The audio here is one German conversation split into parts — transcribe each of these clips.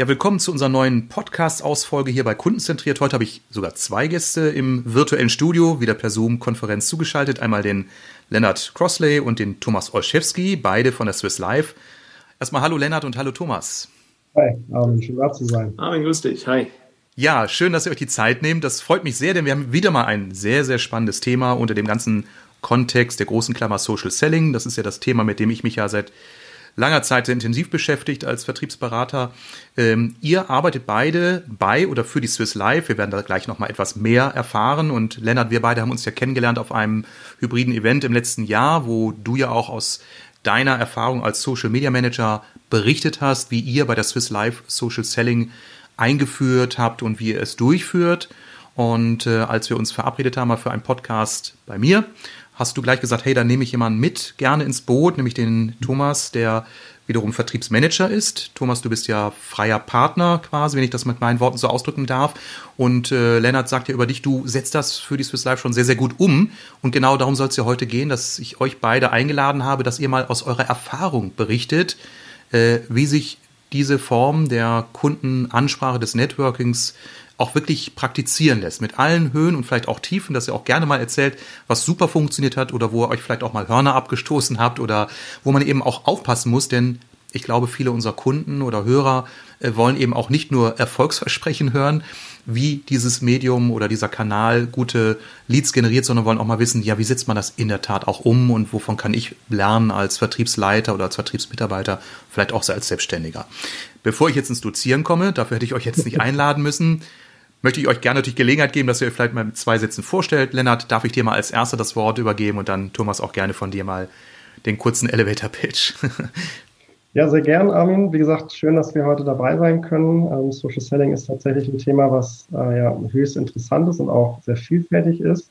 Ja, willkommen zu unserer neuen Podcast-Ausfolge hier bei Kundenzentriert. Heute habe ich sogar zwei Gäste im virtuellen Studio, wieder per Zoom-Konferenz zugeschaltet. Einmal den Lennart Crossley und den Thomas Olszewski, beide von der Swiss Life. Erstmal hallo Lennart und hallo Thomas. Hi, Armin, schön da zu sein. Armin, grüß dich. Hi. Ja, schön, dass ihr euch die Zeit nehmt. Das freut mich sehr, denn wir haben wieder mal ein sehr, sehr spannendes Thema unter dem ganzen Kontext der großen Klammer Social Selling. Das ist ja das Thema, mit dem ich mich ja seit langer Zeit sehr intensiv beschäftigt als Vertriebsberater. Ähm, ihr arbeitet beide bei oder für die Swiss Life. Wir werden da gleich noch mal etwas mehr erfahren. Und Lennart, wir beide haben uns ja kennengelernt auf einem hybriden Event im letzten Jahr, wo du ja auch aus deiner Erfahrung als Social Media Manager berichtet hast, wie ihr bei der Swiss Life Social Selling eingeführt habt und wie ihr es durchführt. Und äh, als wir uns verabredet haben für einen Podcast bei mir, hast du gleich gesagt, hey, dann nehme ich jemanden mit, gerne ins Boot, nämlich den Thomas, der wiederum Vertriebsmanager ist. Thomas, du bist ja freier Partner quasi, wenn ich das mit meinen Worten so ausdrücken darf. Und äh, Lennart sagt ja über dich, du setzt das für die Swiss Life schon sehr, sehr gut um. Und genau darum soll es ja heute gehen, dass ich euch beide eingeladen habe, dass ihr mal aus eurer Erfahrung berichtet, äh, wie sich diese Form der Kundenansprache des Networkings auch wirklich praktizieren lässt. Mit allen Höhen und vielleicht auch Tiefen, dass ihr auch gerne mal erzählt, was super funktioniert hat oder wo ihr euch vielleicht auch mal Hörner abgestoßen habt oder wo man eben auch aufpassen muss, denn ich glaube, viele unserer Kunden oder Hörer äh, wollen eben auch nicht nur Erfolgsversprechen hören, wie dieses Medium oder dieser Kanal gute Leads generiert, sondern wollen auch mal wissen, ja, wie setzt man das in der Tat auch um und wovon kann ich lernen als Vertriebsleiter oder als Vertriebsmitarbeiter, vielleicht auch als Selbstständiger. Bevor ich jetzt ins Dozieren komme, dafür hätte ich euch jetzt nicht einladen müssen, möchte ich euch gerne natürlich Gelegenheit geben, dass ihr euch vielleicht mal mit zwei Sätzen vorstellt. Lennart, darf ich dir mal als Erster das Wort übergeben und dann Thomas auch gerne von dir mal den kurzen Elevator-Pitch. Ja, sehr gern, Armin. Wie gesagt, schön, dass wir heute dabei sein können. Ähm, Social Selling ist tatsächlich ein Thema, was äh, ja höchst interessant ist und auch sehr vielfältig ist.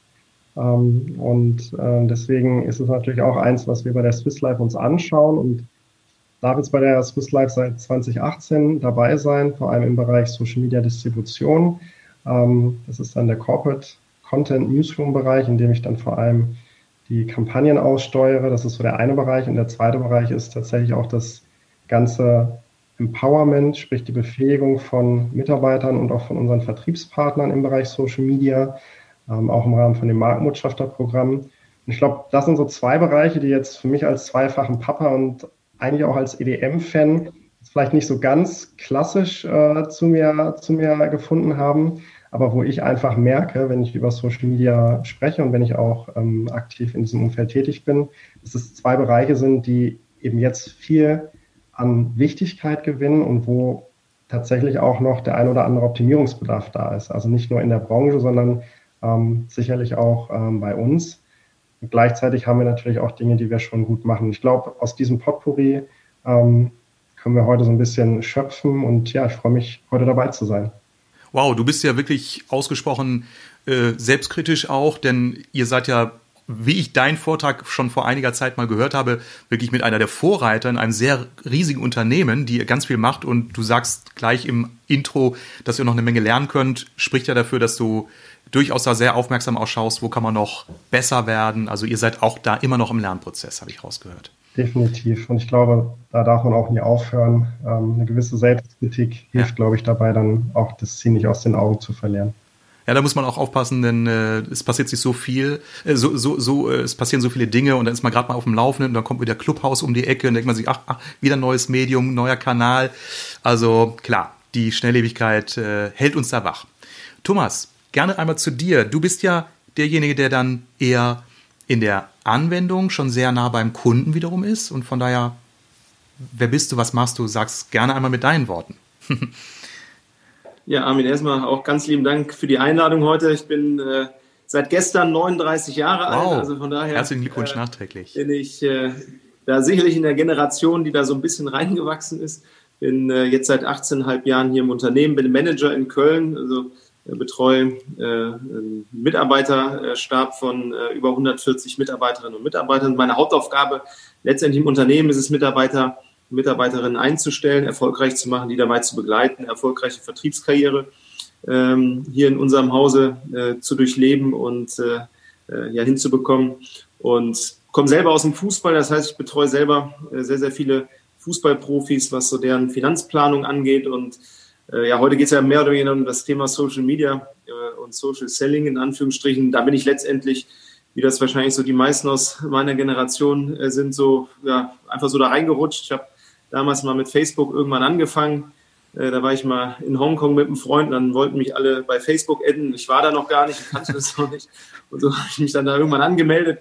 Ähm, und äh, deswegen ist es natürlich auch eins, was wir bei der Swiss Life uns anschauen und darf jetzt bei der Swiss Life seit 2018 dabei sein, vor allem im Bereich Social Media Distribution. Ähm, das ist dann der Corporate Content Newsroom Bereich, in dem ich dann vor allem die Kampagnen aussteuere. Das ist so der eine Bereich. Und der zweite Bereich ist tatsächlich auch das ganze Empowerment, sprich die Befähigung von Mitarbeitern und auch von unseren Vertriebspartnern im Bereich Social Media, ähm, auch im Rahmen von dem Markenbotschafterprogramm. Und ich glaube, das sind so zwei Bereiche, die jetzt für mich als zweifachen Papa und eigentlich auch als EDM-Fan vielleicht nicht so ganz klassisch äh, zu, mir, zu mir gefunden haben, aber wo ich einfach merke, wenn ich über Social Media spreche und wenn ich auch ähm, aktiv in diesem Umfeld tätig bin, dass es zwei Bereiche sind, die eben jetzt viel an Wichtigkeit gewinnen und wo tatsächlich auch noch der ein oder andere Optimierungsbedarf da ist. Also nicht nur in der Branche, sondern ähm, sicherlich auch ähm, bei uns. Und gleichzeitig haben wir natürlich auch Dinge, die wir schon gut machen. Ich glaube, aus diesem Potpourri ähm, können wir heute so ein bisschen schöpfen und ja, ich freue mich, heute dabei zu sein. Wow, du bist ja wirklich ausgesprochen äh, selbstkritisch auch, denn ihr seid ja, wie ich deinen Vortrag schon vor einiger Zeit mal gehört habe, wirklich mit einer der Vorreiter in einem sehr riesigen Unternehmen, die ganz viel macht und du sagst gleich im Intro, dass ihr noch eine Menge lernen könnt, spricht ja dafür, dass du durchaus da sehr aufmerksam ausschaust, wo kann man noch besser werden. Also ihr seid auch da immer noch im Lernprozess, habe ich rausgehört. Definitiv. Und ich glaube, da darf man auch nie aufhören. Ähm, eine gewisse Selbstkritik hilft, ja. glaube ich, dabei dann auch das Ziel nicht aus den Augen zu verlieren. Ja, da muss man auch aufpassen, denn äh, es passiert sich so viel, äh, so, so, so, äh, es passieren so viele Dinge und dann ist man gerade mal auf dem Laufenden und dann kommt wieder Clubhaus um die Ecke und denkt man sich, ach, ach wieder ein neues Medium, neuer Kanal. Also klar, die Schnelllebigkeit äh, hält uns da wach. Thomas, gerne einmal zu dir. Du bist ja derjenige, der dann eher in der Anwendung schon sehr nah beim Kunden wiederum ist. Und von daher, wer bist du, was machst du? Sag's gerne einmal mit deinen Worten. ja, Armin, erstmal auch ganz lieben Dank für die Einladung heute. Ich bin äh, seit gestern 39 Jahre wow. alt. Also von daher. Herzlichen Glückwunsch äh, nachträglich. Bin ich äh, da sicherlich in der Generation, die da so ein bisschen reingewachsen ist. Bin äh, jetzt seit 18,5 Jahren hier im Unternehmen, bin Manager in Köln. Also betreue einen Mitarbeiterstab von über 140 Mitarbeiterinnen und Mitarbeitern. Meine Hauptaufgabe letztendlich im Unternehmen ist es, Mitarbeiter Mitarbeiterinnen einzustellen, erfolgreich zu machen, die dabei zu begleiten, erfolgreiche Vertriebskarriere ähm, hier in unserem Hause äh, zu durchleben und äh, äh, hinzubekommen. Und komme selber aus dem Fußball, das heißt, ich betreue selber äh, sehr, sehr viele Fußballprofis, was so deren Finanzplanung angeht. Und äh, ja, heute geht es ja mehr oder weniger um das Thema Social Media äh, und Social Selling in Anführungsstrichen. Da bin ich letztendlich wie das wahrscheinlich so die meisten aus meiner Generation äh, sind, so ja, einfach so da reingerutscht. Ich habe damals mal mit Facebook irgendwann angefangen. Äh, da war ich mal in Hongkong mit einem Freund, dann wollten mich alle bei Facebook adden. Ich war da noch gar nicht, ich kannte das noch nicht. Und so habe ich mich dann da irgendwann angemeldet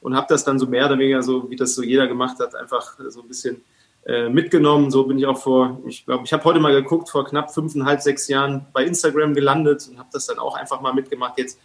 und habe das dann so mehr oder weniger so, wie das so jeder gemacht hat, einfach so ein bisschen äh, mitgenommen. So bin ich auch vor, ich glaube, ich habe heute mal geguckt, vor knapp fünfeinhalb, sechs Jahren bei Instagram gelandet und habe das dann auch einfach mal mitgemacht. Jetzt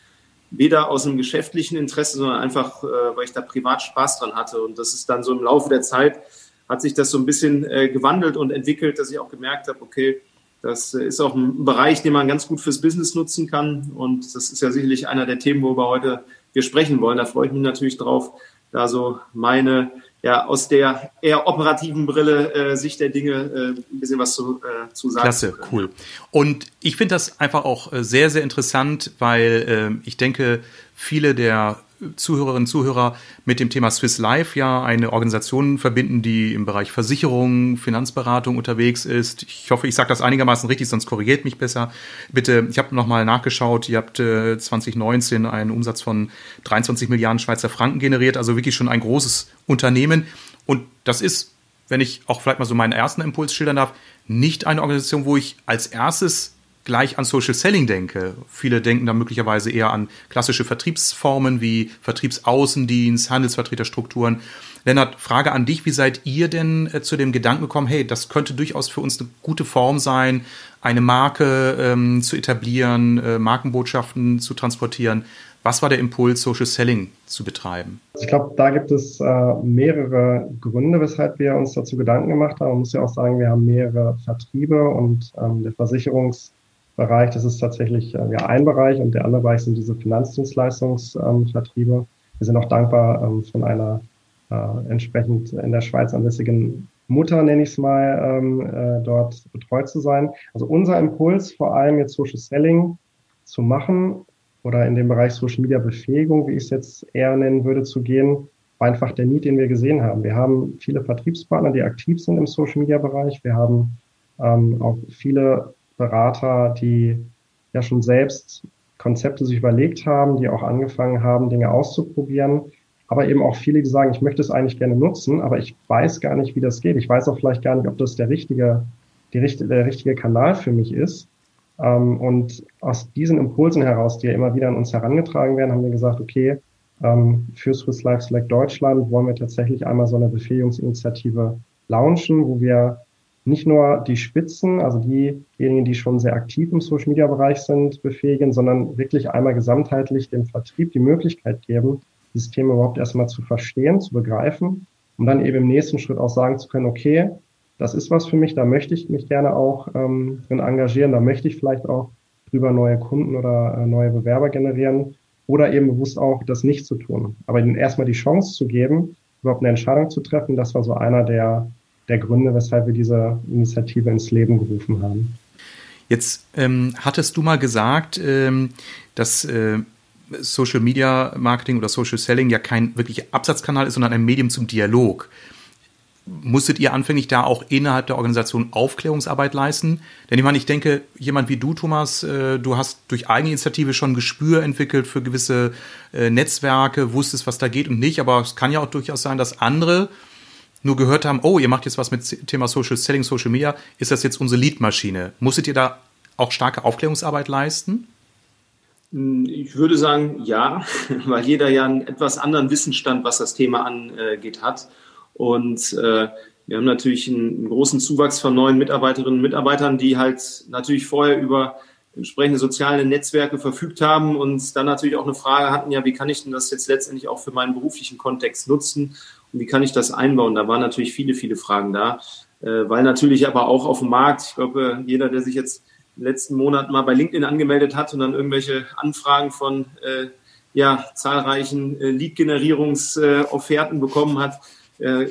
weder aus einem geschäftlichen Interesse, sondern einfach, äh, weil ich da privat Spaß dran hatte. Und das ist dann so im Laufe der Zeit hat sich das so ein bisschen äh, gewandelt und entwickelt, dass ich auch gemerkt habe, okay, das äh, ist auch ein Bereich, den man ganz gut fürs Business nutzen kann. Und das ist ja sicherlich einer der Themen, worüber heute wir sprechen wollen. Da freue ich mich natürlich drauf, da so meine, ja, aus der eher operativen Brille äh, Sicht der Dinge äh, ein bisschen was zu, äh, zu sagen. Klasse, cool. Und ich finde das einfach auch äh, sehr, sehr interessant, weil äh, ich denke, viele der Zuhörerinnen und Zuhörer mit dem Thema Swiss Life ja eine Organisation verbinden, die im Bereich Versicherung, Finanzberatung unterwegs ist. Ich hoffe, ich sage das einigermaßen richtig, sonst korrigiert mich besser. Bitte, ich habe nochmal nachgeschaut, ihr habt äh, 2019 einen Umsatz von 23 Milliarden Schweizer Franken generiert, also wirklich schon ein großes Unternehmen. Und das ist, wenn ich auch vielleicht mal so meinen ersten Impuls schildern darf, nicht eine Organisation, wo ich als erstes gleich an Social Selling denke. Viele denken da möglicherweise eher an klassische Vertriebsformen wie Vertriebsaußendienst, Handelsvertreterstrukturen. Lennart, Frage an dich, wie seid ihr denn äh, zu dem Gedanken gekommen, hey, das könnte durchaus für uns eine gute Form sein, eine Marke ähm, zu etablieren, äh, Markenbotschaften zu transportieren. Was war der Impuls, Social Selling zu betreiben? Ich glaube, da gibt es äh, mehrere Gründe, weshalb wir uns dazu Gedanken gemacht haben. Man muss ja auch sagen, wir haben mehrere Vertriebe und ähm, der Versicherungs- Bereich. Das ist tatsächlich äh, ja ein Bereich und der andere Bereich sind diese Finanzdienstleistungsvertriebe. Ähm, Wir sind auch dankbar, ähm, von einer äh, entsprechend in der Schweiz ansässigen Mutter, nenne ich es mal, ähm, äh, dort betreut zu sein. Also unser Impuls, vor allem jetzt Social Selling zu machen oder in dem Bereich Social Media Befähigung, wie ich es jetzt eher nennen würde, zu gehen, war einfach der Need, den wir gesehen haben. Wir haben viele Vertriebspartner, die aktiv sind im Social Media Bereich. Wir haben ähm, auch viele Berater, die ja schon selbst Konzepte sich überlegt haben, die auch angefangen haben, Dinge auszuprobieren. Aber eben auch viele, die sagen, ich möchte es eigentlich gerne nutzen, aber ich weiß gar nicht, wie das geht. Ich weiß auch vielleicht gar nicht, ob das der richtige, die, der richtige Kanal für mich ist. Ähm, und aus diesen Impulsen heraus, die ja immer wieder an uns herangetragen werden, haben wir gesagt, okay, ähm, für Swiss Life Select Deutschland wollen wir tatsächlich einmal so eine Befähigungsinitiative launchen, wo wir nicht nur die Spitzen, also diejenigen, die schon sehr aktiv im Social Media Bereich sind, befähigen, sondern wirklich einmal gesamtheitlich dem Vertrieb die Möglichkeit geben, dieses Thema überhaupt erstmal zu verstehen, zu begreifen, um dann eben im nächsten Schritt auch sagen zu können, okay, das ist was für mich, da möchte ich mich gerne auch ähm, drin engagieren, da möchte ich vielleicht auch drüber neue Kunden oder äh, neue Bewerber generieren oder eben bewusst auch das nicht zu tun. Aber ihnen erstmal die Chance zu geben, überhaupt eine Entscheidung zu treffen, das war so einer der der Gründe, weshalb wir diese Initiative ins Leben gerufen haben. Jetzt ähm, hattest du mal gesagt, ähm, dass äh, Social Media Marketing oder Social Selling ja kein wirklicher Absatzkanal ist, sondern ein Medium zum Dialog. Musstet ihr anfänglich da auch innerhalb der Organisation Aufklärungsarbeit leisten? Denn ich meine, ich denke, jemand wie du, Thomas, äh, du hast durch Eigeninitiative schon Gespür entwickelt für gewisse äh, Netzwerke, wusstest, was da geht und nicht. Aber es kann ja auch durchaus sein, dass andere nur gehört haben, oh, ihr macht jetzt was mit Thema Social Selling, Social Media, ist das jetzt unsere Leadmaschine? Musstet ihr da auch starke Aufklärungsarbeit leisten? Ich würde sagen, ja, weil jeder ja einen etwas anderen Wissensstand, was das Thema angeht, hat. Und äh, wir haben natürlich einen, einen, großen Zuwachs von neuen Mitarbeiterinnen und Mitarbeitern, die halt natürlich vorher über entsprechende soziale Netzwerke verfügt haben und dann natürlich auch eine Frage hatten, ja, wie kann ich denn das jetzt letztendlich auch für meinen beruflichen Kontext nutzen? Wie kann ich das einbauen? Da waren natürlich viele, viele Fragen da, äh, weil natürlich aber auch auf dem Markt, ich glaube, jeder, der sich jetzt den letzten Monaten mal bei LinkedIn angemeldet hat und dann irgendwelche Anfragen von äh, ja, zahlreichen äh, Lead-Generierungsofferten bekommen hat,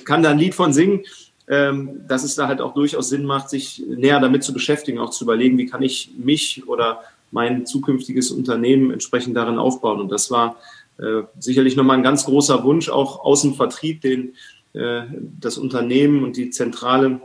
kann da ein Lied von singen. Ähm, dass es da halt auch durchaus Sinn macht, sich näher damit zu beschäftigen, auch zu überlegen, wie kann ich mich oder mein zukünftiges Unternehmen entsprechend darin aufbauen. Und das war äh, sicherlich nochmal ein ganz großer Wunsch, auch aus dem Vertrieb, den äh, das Unternehmen und die Zentrale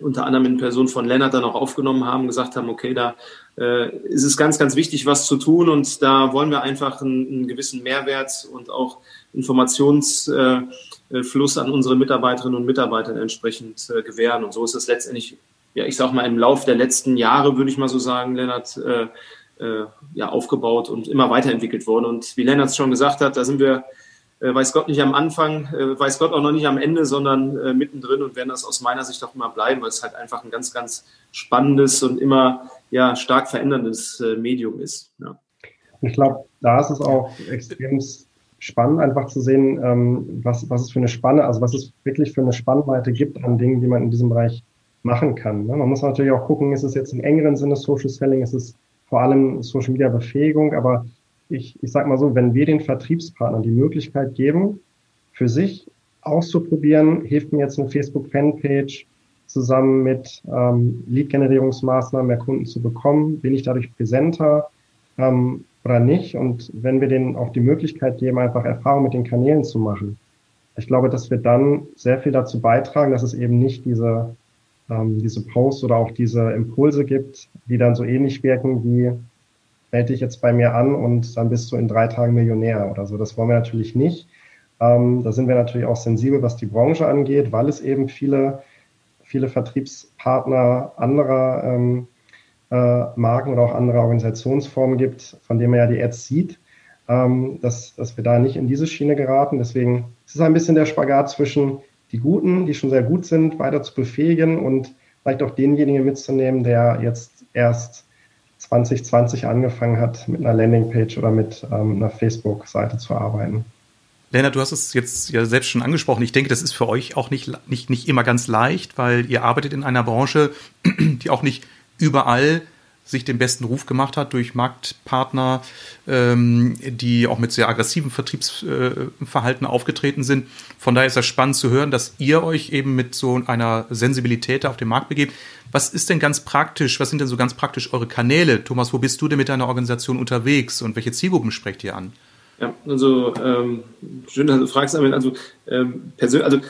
unter anderem in Person von Lennart dann auch aufgenommen haben, gesagt haben, okay, da äh, ist es ganz, ganz wichtig, was zu tun und da wollen wir einfach einen, einen gewissen Mehrwert und auch Informationsfluss äh, an unsere Mitarbeiterinnen und Mitarbeiter entsprechend äh, gewähren. Und so ist es letztendlich, ja, ich sag mal, im Lauf der letzten Jahre, würde ich mal so sagen, Lennart, äh, äh, ja, aufgebaut und immer weiterentwickelt worden. Und wie Lennart schon gesagt hat, da sind wir, äh, weiß Gott, nicht am Anfang, äh, weiß Gott auch noch nicht am Ende, sondern äh, mittendrin und werden das aus meiner Sicht auch immer bleiben, weil es halt einfach ein ganz, ganz spannendes und immer ja, stark veränderndes äh, Medium ist. Ja. Ich glaube, da ist es auch extrem spannend, einfach zu sehen, ähm, was, was es für eine Spanne, also was es wirklich für eine Spannweite gibt an Dingen, die man in diesem Bereich machen kann. Ne? Man muss natürlich auch gucken, ist es jetzt im engeren Sinne Social Selling, ist es vor allem Social Media Befähigung. Aber ich, ich sage mal so, wenn wir den Vertriebspartnern die Möglichkeit geben, für sich auszuprobieren, hilft mir jetzt eine Facebook-Fanpage zusammen mit ähm, Lead-Generierungsmaßnahmen mehr Kunden zu bekommen, bin ich dadurch präsenter ähm, oder nicht? Und wenn wir denen auch die Möglichkeit geben, einfach Erfahrung mit den Kanälen zu machen, ich glaube, dass wir dann sehr viel dazu beitragen, dass es eben nicht diese ähm, diese Posts oder auch diese Impulse gibt, die dann so ähnlich wirken wie melde dich jetzt bei mir an und dann bist du in drei Tagen Millionär oder so. Das wollen wir natürlich nicht. Ähm, da sind wir natürlich auch sensibel, was die Branche angeht, weil es eben viele, viele Vertriebspartner anderer ähm, äh, Marken oder auch anderer Organisationsformen gibt, von denen man ja die Ads sieht, ähm, dass, dass wir da nicht in diese Schiene geraten. Deswegen ist es ein bisschen der Spagat zwischen die Guten, die schon sehr gut sind, weiter zu befähigen und vielleicht auch denjenigen mitzunehmen, der jetzt erst 2020 angefangen hat, mit einer Landingpage oder mit ähm, einer Facebook-Seite zu arbeiten. Lennart, du hast es jetzt ja selbst schon angesprochen. Ich denke, das ist für euch auch nicht, nicht, nicht immer ganz leicht, weil ihr arbeitet in einer Branche, die auch nicht überall sich den besten Ruf gemacht hat durch Marktpartner, ähm, die auch mit sehr aggressiven Vertriebsverhalten äh, aufgetreten sind. Von daher ist das spannend zu hören, dass ihr euch eben mit so einer Sensibilität auf den Markt begebt. Was ist denn ganz praktisch, was sind denn so ganz praktisch eure Kanäle? Thomas, wo bist du denn mit deiner Organisation unterwegs und welche Zielgruppen sprecht ihr an? Ja, also ähm, schön, dass du fragst, also ähm, persönlich, also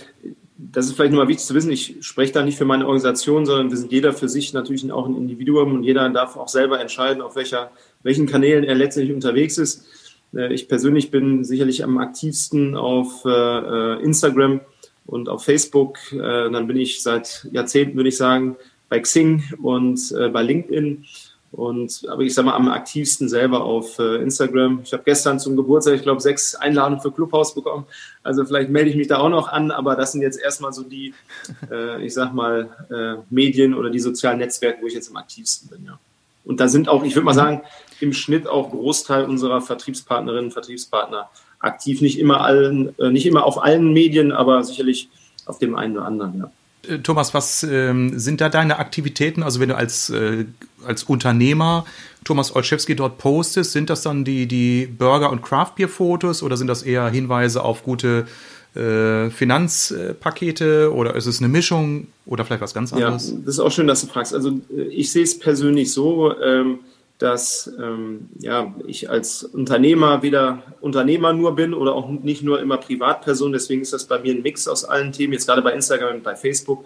das ist vielleicht nochmal wichtig zu wissen, ich spreche da nicht für meine Organisation, sondern wir sind jeder für sich natürlich auch ein Individuum und jeder darf auch selber entscheiden, auf welcher, welchen Kanälen er letztendlich unterwegs ist. Äh, ich persönlich bin sicherlich am aktivsten auf äh, äh, Instagram und auf Facebook. Dann bin ich seit Jahrzehnten, würde ich sagen, bei Xing und bei LinkedIn. Und aber ich sage mal am aktivsten selber auf äh, Instagram. Ich habe gestern zum Geburtstag, ich glaube, sechs Einladungen für Clubhaus bekommen. Also vielleicht melde ich mich da auch noch an, aber das sind jetzt erstmal so die, äh, ich sag mal, äh, Medien oder die sozialen Netzwerke, wo ich jetzt am aktivsten bin, ja. Und da sind auch, ich würde mal sagen, im Schnitt auch Großteil unserer Vertriebspartnerinnen und Vertriebspartner aktiv. Nicht immer allen, äh, nicht immer auf allen Medien, aber sicherlich auf dem einen oder anderen, ja. Äh, Thomas, was ähm, sind da deine Aktivitäten? Also wenn du als, äh, als Unternehmer Thomas Olszewski dort postest, sind das dann die, die Burger- und Craftbeer-Fotos oder sind das eher Hinweise auf gute äh, Finanzpakete oder ist es eine Mischung oder vielleicht was ganz anderes? Ja, das ist auch schön, dass du fragst. Also äh, ich sehe es persönlich so, ähm, dass ähm, ja, ich als Unternehmer weder Unternehmer nur bin oder auch nicht nur immer Privatperson. Deswegen ist das bei mir ein Mix aus allen Themen. Jetzt gerade bei Instagram und bei Facebook.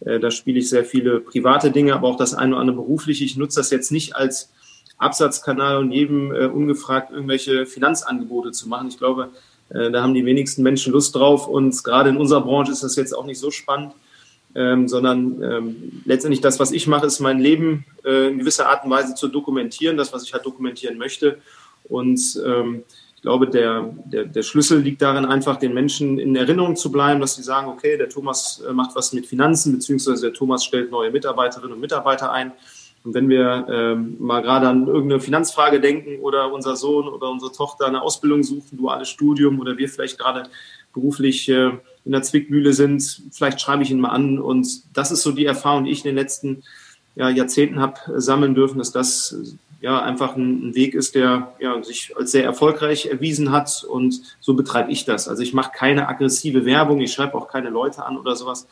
Äh, da spiele ich sehr viele private Dinge, aber auch das eine oder andere berufliche. Ich nutze das jetzt nicht als Absatzkanal und jedem äh, ungefragt irgendwelche Finanzangebote zu machen. Ich glaube, äh, da haben die wenigsten Menschen Lust drauf. Und gerade in unserer Branche ist das jetzt auch nicht so spannend ähm, sondern ähm, letztendlich das, was ich mache, ist mein Leben äh, in gewisser Art und Weise zu dokumentieren, das, was ich halt dokumentieren möchte. Und ähm, ich glaube, der, der, der Schlüssel liegt darin, einfach den Menschen in Erinnerung zu bleiben, dass sie sagen, okay, der Thomas äh, macht was mit Finanzen, beziehungsweise der Thomas stellt neue Mitarbeiterinnen und Mitarbeiter ein. Und wenn wir ähm, mal gerade an irgendeine Finanzfrage denken oder unser Sohn oder unsere Tochter eine Ausbildung suchen, duales Studium oder wir vielleicht gerade beruflich äh, in der Zwickmühle sind, vielleicht schreibe ich ihn mal an. Und das ist so die Erfahrung, die ich in den letzten ja, Jahrzehnten habe sammeln dürfen, dass das ja einfach ein, ein, Weg ist, der ja, sich als sehr erfolgreich erwiesen hat und so betreibe ich das. Also ich mache keine aggressive Werbung, ich schreibe auch keine Leute an oder sowas.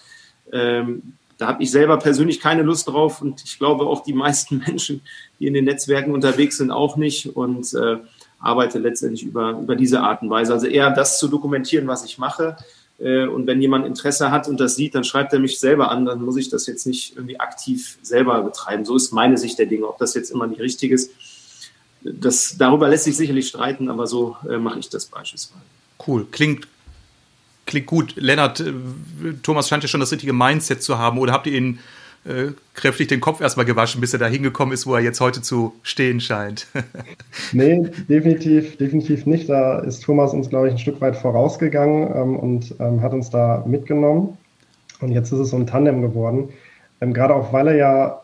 Ähm, da habe ich selber persönlich keine Lust drauf und ich glaube auch die meisten Menschen, die in den Netzwerken unterwegs sind, auch nicht und äh, arbeite letztendlich über, über diese Art und Weise. Also eher das zu dokumentieren, was ich mache. Äh, und wenn jemand Interesse hat und das sieht, dann schreibt er mich selber an, dann muss ich das jetzt nicht irgendwie aktiv selber betreiben. So ist meine Sicht der Dinge. Ob das jetzt immer nicht richtig ist, das, darüber lässt sich sicherlich streiten, aber so äh, mache ich das beispielsweise. Cool. Klingt klingt gut. Lennart, äh, Thomas scheint ja schon das richtige Mindset zu haben. Oder habt ihr ihn äh, kräftig den Kopf erstmal gewaschen, bis er da hingekommen ist, wo er jetzt heute zu stehen scheint? nee, definitiv, definitiv nicht. Da ist Thomas uns, glaube ich, ein Stück weit vorausgegangen ähm, und ähm, hat uns da mitgenommen. Und jetzt ist es so ein Tandem geworden. Ähm, gerade auch, weil er ja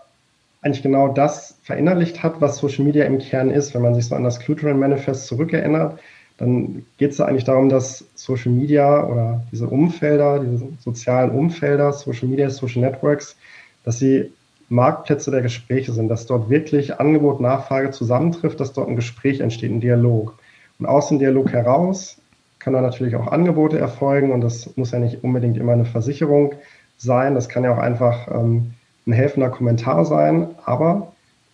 eigentlich genau das verinnerlicht hat, was Social Media im Kern ist, wenn man sich so an das Cluteran Manifest zurückerinnert dann geht es eigentlich darum, dass Social Media oder diese Umfelder, diese sozialen Umfelder, Social Media, Social Networks, dass sie Marktplätze der Gespräche sind, dass dort wirklich Angebot, Nachfrage zusammentrifft, dass dort ein Gespräch entsteht, ein Dialog. Und aus dem Dialog heraus können dann natürlich auch Angebote erfolgen und das muss ja nicht unbedingt immer eine Versicherung sein, das kann ja auch einfach ähm, ein helfender Kommentar sein, aber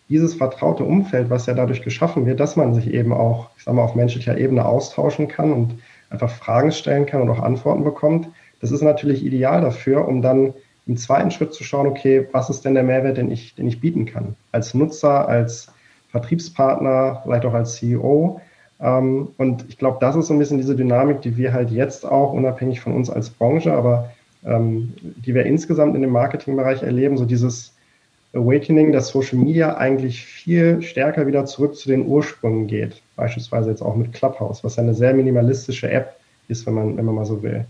dieses vertraute Umfeld, was ja dadurch geschaffen wird, dass man sich eben auch, ich sag mal, auf menschlicher Ebene austauschen kann und einfach Fragen stellen kann und auch Antworten bekommt, das ist natürlich ideal dafür, um dann im zweiten Schritt zu schauen, okay, was ist denn der Mehrwert, den ich, den ich bieten kann? Als Nutzer, als Vertriebspartner, vielleicht auch als CEO. Ähm, und ich glaube, das ist so ein bisschen diese Dynamik, die wir halt jetzt auch, unabhängig von uns als Branche, aber ähm, die wir insgesamt in dem Marketingbereich erleben, so dieses Awakening, dass Social Media eigentlich viel stärker wieder zurück zu den Ursprüngen geht. Beispielsweise jetzt auch mit Clubhouse, was eine sehr minimalistische App ist, wenn man, wenn man mal so will.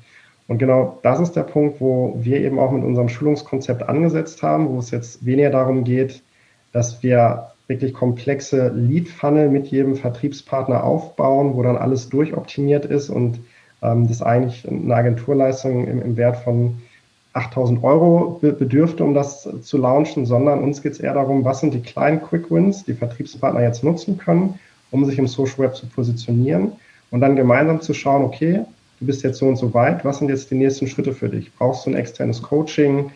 Und genau das ist der Punkt, wo wir eben auch mit unserem Schulungskonzept angesetzt haben, wo es jetzt weniger darum geht, dass wir wirklich komplexe Lead-Funnel mit jedem Vertriebspartner aufbauen, wo dann alles durchoptimiert ist und ähm, das eigentlich eine Agenturleistung im, im Wert von 8000 Euro bedürfte, um das zu launchen, sondern uns geht es eher darum, was sind die kleinen Quick Wins, die Vertriebspartner jetzt nutzen können, um sich im Social Web zu positionieren und dann gemeinsam zu schauen, okay, du bist jetzt so und so weit, was sind jetzt die nächsten Schritte für dich? Brauchst du ein externes Coaching?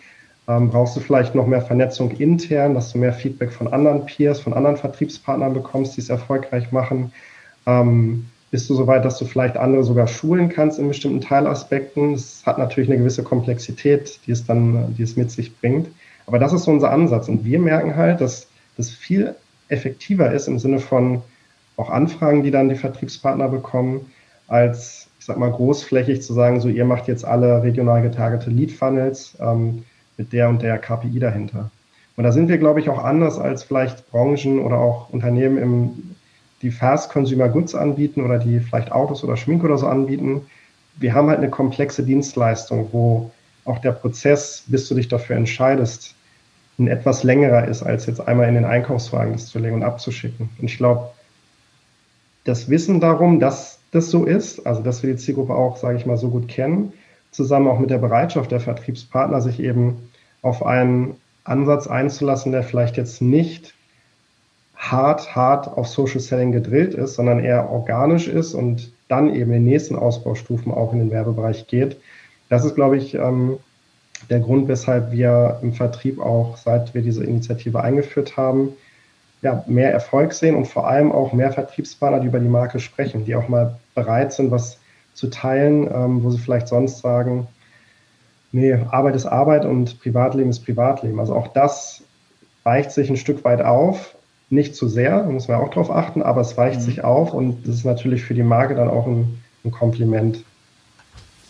Ähm, brauchst du vielleicht noch mehr Vernetzung intern, dass du mehr Feedback von anderen Peers, von anderen Vertriebspartnern bekommst, die es erfolgreich machen? Ähm, bist du so weit, dass du vielleicht andere sogar schulen kannst in bestimmten Teilaspekten. Das hat natürlich eine gewisse Komplexität, die es dann, die es mit sich bringt. Aber das ist so unser Ansatz. Und wir merken halt, dass das viel effektiver ist im Sinne von auch Anfragen, die dann die Vertriebspartner bekommen, als, ich sag mal, großflächig zu sagen, so ihr macht jetzt alle regional getargete Lead-Funnels ähm, mit der und der KPI dahinter. Und da sind wir, glaube ich, auch anders als vielleicht Branchen oder auch Unternehmen im die Fast Consumer Goods anbieten oder die vielleicht Autos oder Schmink oder so anbieten. Wir haben halt eine komplexe Dienstleistung, wo auch der Prozess, bis du dich dafür entscheidest, ein etwas längerer ist, als jetzt einmal in den Einkaufswagen das zu legen und abzuschicken. Und ich glaube, das Wissen darum, dass das so ist, also dass wir die Zielgruppe auch, sage ich mal, so gut kennen, zusammen auch mit der Bereitschaft der Vertriebspartner, sich eben auf einen Ansatz einzulassen, der vielleicht jetzt nicht hart, hart auf Social Selling gedrillt ist, sondern eher organisch ist und dann eben in den nächsten Ausbaustufen auch in den Werbebereich geht. Das ist, glaube ich, ähm, der Grund, weshalb wir im Vertrieb auch, seit wir diese Initiative eingeführt haben, ja, mehr Erfolg sehen und vor allem auch mehr Vertriebspartner, die über die Marke sprechen, die auch mal bereit sind, was zu teilen, ähm, wo sie vielleicht sonst sagen, nee, Arbeit ist Arbeit und Privatleben ist Privatleben. Also auch das weicht sich ein Stück weit auf, nicht zu sehr, da muss man auch drauf achten, aber es weicht mhm. sich auf und das ist natürlich für die Marke dann auch ein, ein Kompliment.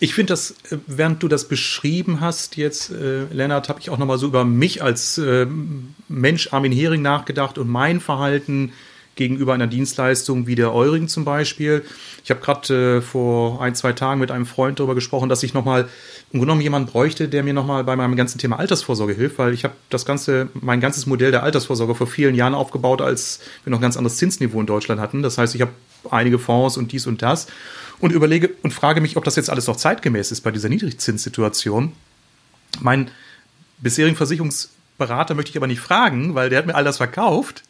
Ich finde das, äh, während du das beschrieben hast jetzt, äh, Lennart, habe ich auch nochmal so über mich als äh, Mensch Armin Hering nachgedacht und mein Verhalten gegenüber einer Dienstleistung wie der Eurigen zum Beispiel. Ich habe gerade äh, vor ein, zwei Tagen mit einem Freund darüber gesprochen, dass ich nochmal im genommen jemanden bräuchte, der mir nochmal bei meinem ganzen Thema Altersvorsorge hilft, weil ich habe das ganze, mein ganzes Modell der Altersvorsorge vor vielen Jahren aufgebaut, als wir noch ein ganz anderes Zinsniveau in Deutschland hatten. Das heißt, ich habe einige Fonds und dies und das und überlege und frage mich, ob das jetzt alles noch zeitgemäß ist bei dieser Niedrigzinssituation. Mein bisherigen Versicherungs Berater möchte ich aber nicht fragen, weil der hat mir all das verkauft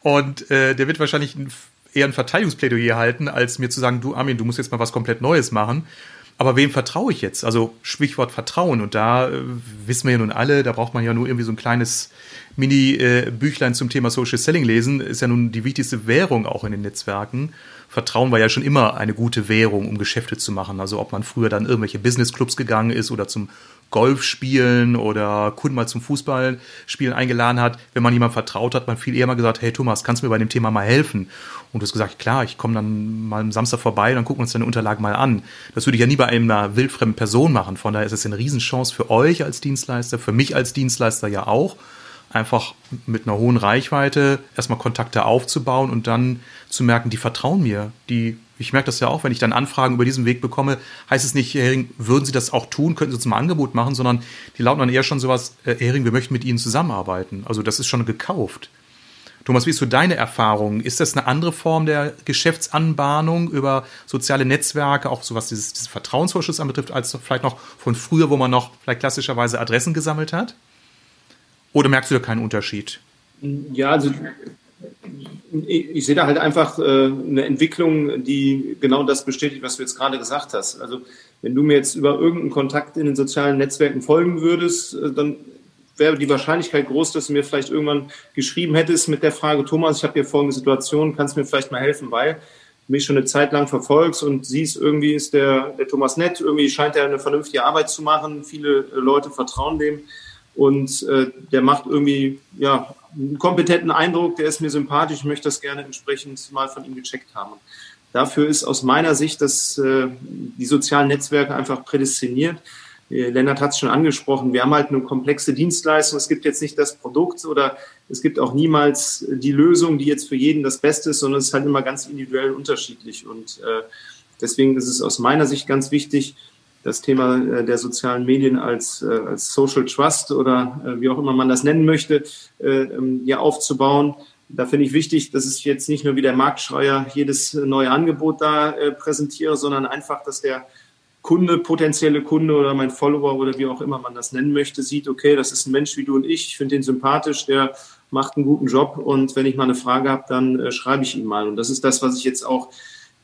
und äh, der wird wahrscheinlich ein, eher ein Verteidigungsplädoyer halten, als mir zu sagen, du Armin, du musst jetzt mal was komplett Neues machen. Aber wem vertraue ich jetzt? Also Stichwort Vertrauen. Und da äh, wissen wir ja nun alle, da braucht man ja nur irgendwie so ein kleines Mini-Büchlein äh, zum Thema Social Selling lesen. Ist ja nun die wichtigste Währung auch in den Netzwerken. Vertrauen war ja schon immer eine gute Währung, um Geschäfte zu machen. Also ob man früher dann irgendwelche Businessclubs gegangen ist oder zum Golf spielen oder Kunden mal zum Fußballspielen eingeladen hat, wenn man jemandem vertraut hat, man viel eher mal gesagt, hey Thomas, kannst du mir bei dem Thema mal helfen? Und du hast gesagt, klar, ich komme dann mal am Samstag vorbei, dann gucken wir uns deine Unterlagen mal an. Das würde ich ja nie bei einer wildfremden Person machen. Von daher ist es eine Riesenchance für euch als Dienstleister, für mich als Dienstleister ja auch einfach mit einer hohen Reichweite erstmal Kontakte aufzubauen und dann zu merken, die vertrauen mir. Die, ich merke das ja auch, wenn ich dann Anfragen über diesen Weg bekomme, heißt es nicht, Herr Hering, würden Sie das auch tun, könnten Sie uns mal ein Angebot machen, sondern die lauten dann eher schon sowas, äh, Herr Hering, wir möchten mit Ihnen zusammenarbeiten. Also das ist schon gekauft. Thomas, wie ist so deine Erfahrung? Ist das eine andere Form der Geschäftsanbahnung über soziale Netzwerke, auch so was dieses, dieses Vertrauensvorschuss anbetrifft, als vielleicht noch von früher, wo man noch vielleicht klassischerweise Adressen gesammelt hat? Oder merkst du da keinen Unterschied? Ja, also ich, sehe da halt einfach äh, eine Entwicklung, die genau das bestätigt, was du jetzt gerade gesagt hast. Also wenn du mir jetzt über irgendeinen Kontakt in den sozialen Netzwerken folgen würdest, äh, dann wäre die Wahrscheinlichkeit groß, dass du mir vielleicht irgendwann geschrieben hättest mit der Frage, Thomas, ich habe hier folgende Situation, kannst du mir vielleicht mal helfen, weil mich schon eine Zeit lang verfolgst und siehst, irgendwie ist der, der Thomas nett, irgendwie scheint er eine vernünftige Arbeit zu machen, viele Leute vertrauen dem und äh, der macht irgendwie ja, einen kompetenten Eindruck, der ist mir sympathisch, ich möchte das gerne entsprechend mal von ihm gecheckt haben. Dafür ist aus meiner Sicht dass äh, die sozialen Netzwerke einfach prädestiniert. Äh, Lennart hat es schon angesprochen, wir haben halt eine komplexe Dienstleistung. Es gibt jetzt nicht das Produkt oder es gibt auch niemals die Lösung, die jetzt für jeden das Beste ist, sondern es ist halt immer ganz individuell unterschiedlich. Und äh, deswegen ist es aus meiner Sicht ganz wichtig, das Thema äh, der sozialen Medien als, äh, als Social Trust oder äh, wie auch immer man das nennen möchte, ähm, ja aufzubauen. Da finde ich wichtig, dass ich jetzt nicht nur wie der Marktschreier jedes neue Angebot da präsentiere, sondern einfach, dass der Kunde, potenzielle Kunde oder mein Follower oder wie auch immer man das nennen möchte, sieht, okay, das ist ein Mensch wie du und ich, ich finde den sympathisch, der macht einen guten Job und wenn ich mal eine Frage habe, dann schreibe ich ihm mal. Und das ist das, was ich jetzt auch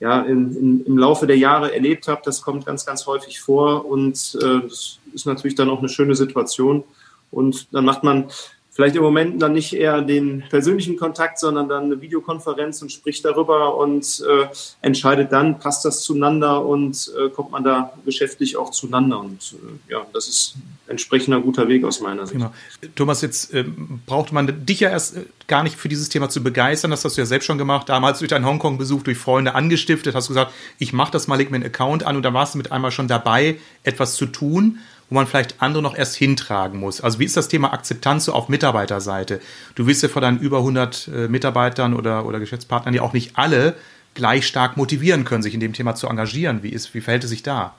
ja, in, in, im Laufe der Jahre erlebt habe. Das kommt ganz, ganz häufig vor und äh, das ist natürlich dann auch eine schöne Situation. Und dann macht man vielleicht im Moment dann nicht eher den persönlichen Kontakt, sondern dann eine Videokonferenz und spricht darüber und äh, entscheidet dann, passt das zueinander und äh, kommt man da geschäftlich auch zueinander. Und äh, ja, das ist entsprechend ein guter Weg aus meiner Sicht. Genau. Thomas, jetzt äh, braucht man dich ja erst äh, gar nicht für dieses Thema zu begeistern. Das hast du ja selbst schon gemacht. Damals durch deinen Hongkong-Besuch durch Freunde angestiftet, hast du gesagt, ich mache das mal, leg mir einen Account an und da warst du mit einmal schon dabei, etwas zu tun wo man vielleicht andere noch erst hintragen muss. Also wie ist das Thema Akzeptanz so auf Mitarbeiterseite? Du wirst ja von deinen über 100 äh, Mitarbeitern oder, oder Geschäftspartnern ja auch nicht alle gleich stark motivieren können, sich in dem Thema zu engagieren. Wie, ist, wie verhält es sich da?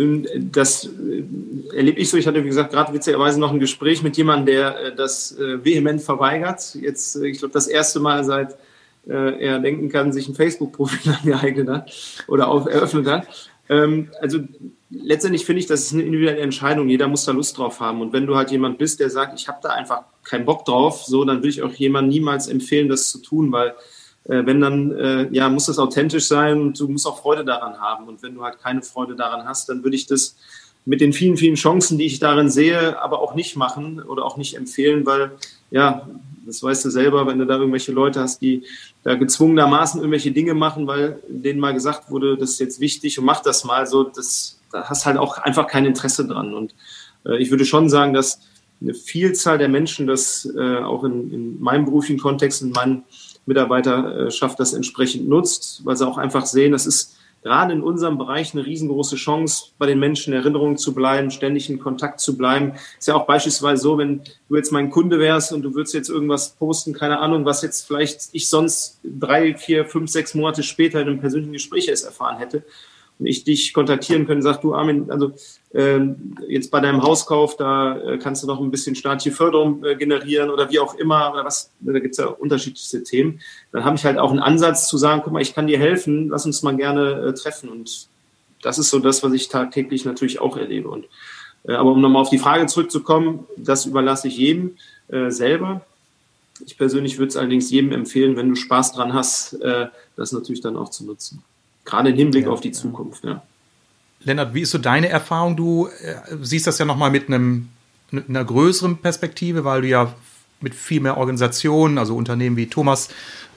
Ähm, das äh, erlebe ich so. Ich hatte, wie gesagt, gerade witzigerweise noch ein Gespräch mit jemandem, der äh, das vehement verweigert. Jetzt, ich glaube, das erste Mal seit er denken kann, sich ein Facebook-Profil angeeignet hat oder auf, eröffnet hat. Ähm, also letztendlich finde ich, das ist eine individuelle Entscheidung. Jeder muss da Lust drauf haben. Und wenn du halt jemand bist, der sagt, ich habe da einfach keinen Bock drauf, so, dann will ich auch jemandem niemals empfehlen, das zu tun, weil äh, wenn dann, äh, ja, muss das authentisch sein und du musst auch Freude daran haben. Und wenn du halt keine Freude daran hast, dann würde ich das mit den vielen, vielen Chancen, die ich darin sehe, aber auch nicht machen oder auch nicht empfehlen, weil, ja, das weißt du selber, wenn du da irgendwelche Leute hast, die da gezwungenermaßen irgendwelche Dinge machen, weil denen mal gesagt wurde, das ist jetzt wichtig und mach das mal so, das, da hast halt auch einfach kein Interesse dran. Und äh, ich würde schon sagen, dass eine Vielzahl der Menschen das äh, auch in, in meinem beruflichen Kontext, in meinen Mitarbeiterschaft das entsprechend nutzt, weil sie auch einfach sehen, das ist gerade in unserem Bereich eine riesengroße Chance, bei den Menschen in Erinnerung zu bleiben, ständig in Kontakt zu bleiben. Ist ja auch beispielsweise so, wenn du jetzt mein Kunde wärst und du würdest jetzt irgendwas posten, keine Ahnung, was jetzt vielleicht ich sonst drei, vier, fünf, sechs Monate später in einem persönlichen Gespräch erst erfahren hätte und ich dich kontaktieren können, sag du Armin, also jetzt bei deinem Hauskauf, da äh, kannst du noch ein bisschen staatliche Förderung äh, generieren oder wie auch immer, oder was, da gibt's ja unterschiedlichste Themen. Dann habe ich halt auch einen Ansatz zu sagen, guck mal, ich kann dir helfen, lass uns mal gerne äh, treffen. Und das ist so das, was ich tagtäglich natürlich auch erlebe. Und aber um nochmal auf die Frage zurückzukommen, das überlasse ich jedem selber. Ich persönlich würde es allerdings jedem empfehlen, wenn du Spaß dran hast, das natürlich dann auch zu nutzen. Gerade im Hinblick ja, auf die ja. Zukunft. Ja. Lennart, wie ist so deine Erfahrung? Du äh, siehst das ja nochmal mit einem, einer größeren Perspektive, weil du ja mit viel mehr Organisationen, also Unternehmen wie Thomas